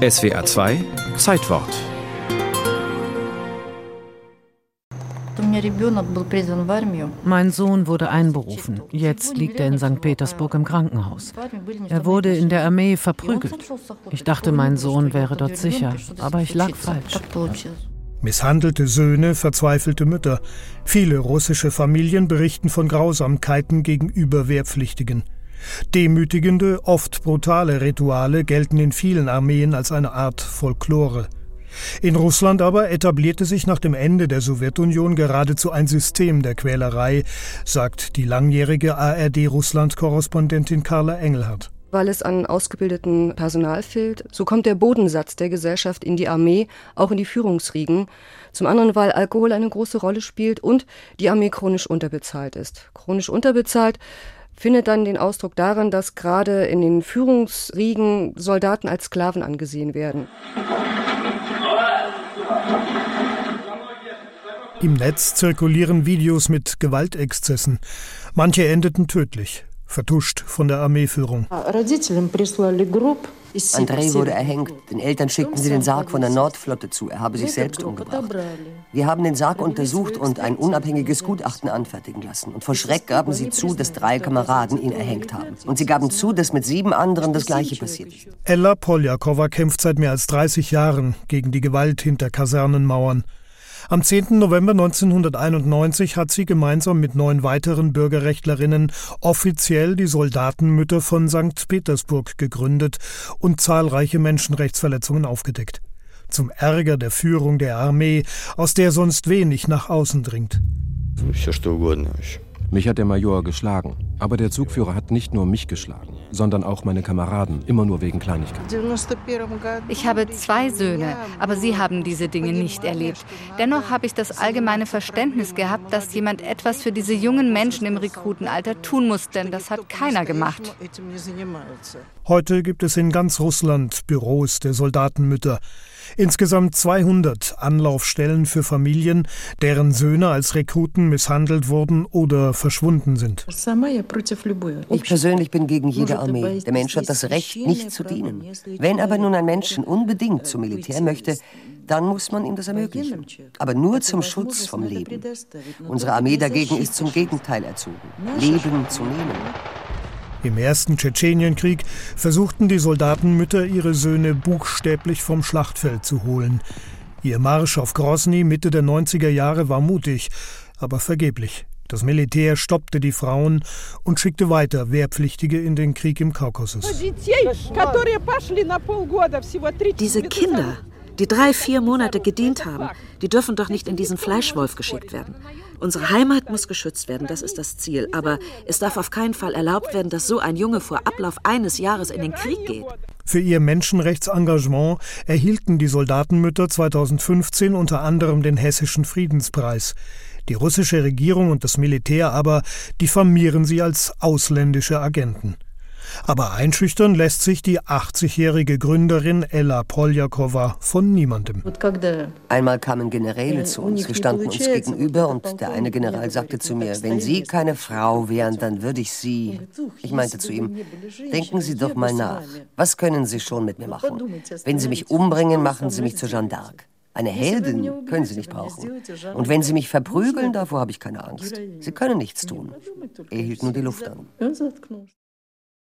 SWA 2 Zeitwort Mein Sohn wurde einberufen. Jetzt liegt er in St. Petersburg im Krankenhaus. Er wurde in der Armee verprügelt. Ich dachte, mein Sohn wäre dort sicher, aber ich lag falsch. Misshandelte Söhne, verzweifelte Mütter. Viele russische Familien berichten von Grausamkeiten gegenüber Wehrpflichtigen. Demütigende, oft brutale Rituale gelten in vielen Armeen als eine Art Folklore. In Russland aber etablierte sich nach dem Ende der Sowjetunion geradezu ein System der Quälerei, sagt die langjährige ARD-Russland-Korrespondentin Carla Engelhardt weil es an ausgebildeten Personal fehlt. So kommt der Bodensatz der Gesellschaft in die Armee, auch in die Führungsriegen. Zum anderen, weil Alkohol eine große Rolle spielt und die Armee chronisch unterbezahlt ist. Chronisch unterbezahlt findet dann den Ausdruck darin, dass gerade in den Führungsriegen Soldaten als Sklaven angesehen werden. Im Netz zirkulieren Videos mit Gewaltexzessen. Manche endeten tödlich vertuscht von der Armeeführung. Andrei wurde erhängt. Den Eltern schickten sie den Sarg von der Nordflotte zu. Er habe sich selbst umgebracht. Wir haben den Sarg untersucht und ein unabhängiges Gutachten anfertigen lassen. Und vor Schreck gaben sie zu, dass drei Kameraden ihn erhängt haben. Und sie gaben zu, dass mit sieben anderen das Gleiche passiert ist. Ella Poljakova kämpft seit mehr als 30 Jahren gegen die Gewalt hinter Kasernenmauern. Am 10. November 1991 hat sie gemeinsam mit neun weiteren Bürgerrechtlerinnen offiziell die Soldatenmütter von St. Petersburg gegründet und zahlreiche Menschenrechtsverletzungen aufgedeckt. Zum Ärger der Führung der Armee, aus der sonst wenig nach außen dringt. Mich hat der Major geschlagen. Aber der Zugführer hat nicht nur mich geschlagen, sondern auch meine Kameraden, immer nur wegen Kleinigkeiten. Ich habe zwei Söhne, aber sie haben diese Dinge nicht erlebt. Dennoch habe ich das allgemeine Verständnis gehabt, dass jemand etwas für diese jungen Menschen im Rekrutenalter tun muss, denn das hat keiner gemacht. Heute gibt es in ganz Russland Büros der Soldatenmütter. Insgesamt 200 Anlaufstellen für Familien, deren Söhne als Rekruten misshandelt wurden oder verschwunden sind. Ich persönlich bin gegen jede Armee. Der Mensch hat das Recht, nicht zu dienen. Wenn aber nun ein Mensch unbedingt zum Militär möchte, dann muss man ihm das ermöglichen. Aber nur zum Schutz vom Leben. Unsere Armee dagegen ist zum Gegenteil erzogen. Leben zu nehmen. Im ersten Tschetschenienkrieg versuchten die Soldatenmütter, ihre Söhne buchstäblich vom Schlachtfeld zu holen. Ihr Marsch auf Grosny Mitte der 90er Jahre war mutig, aber vergeblich. Das Militär stoppte die Frauen und schickte weiter Wehrpflichtige in den Krieg im Kaukasus. Diese Kinder, die drei, vier Monate gedient haben, die dürfen doch nicht in diesen Fleischwolf geschickt werden. Unsere Heimat muss geschützt werden, das ist das Ziel. Aber es darf auf keinen Fall erlaubt werden, dass so ein Junge vor Ablauf eines Jahres in den Krieg geht. Für ihr Menschenrechtsengagement erhielten die Soldatenmütter 2015 unter anderem den Hessischen Friedenspreis. Die russische Regierung und das Militär aber diffamieren sie als ausländische Agenten. Aber einschüchtern lässt sich die 80-jährige Gründerin Ella Poljakova von niemandem. Einmal kamen Generäle zu uns, wir standen uns gegenüber und der eine General sagte zu mir, wenn Sie keine Frau wären, dann würde ich Sie. Ich meinte zu ihm, denken Sie doch mal nach, was können Sie schon mit mir machen? Wenn Sie mich umbringen, machen Sie mich zur Jeanne d'Arc. Eine Heldin können Sie nicht brauchen. Und wenn Sie mich verprügeln, davor habe ich keine Angst. Sie können nichts tun. Er hielt nur die Luft an.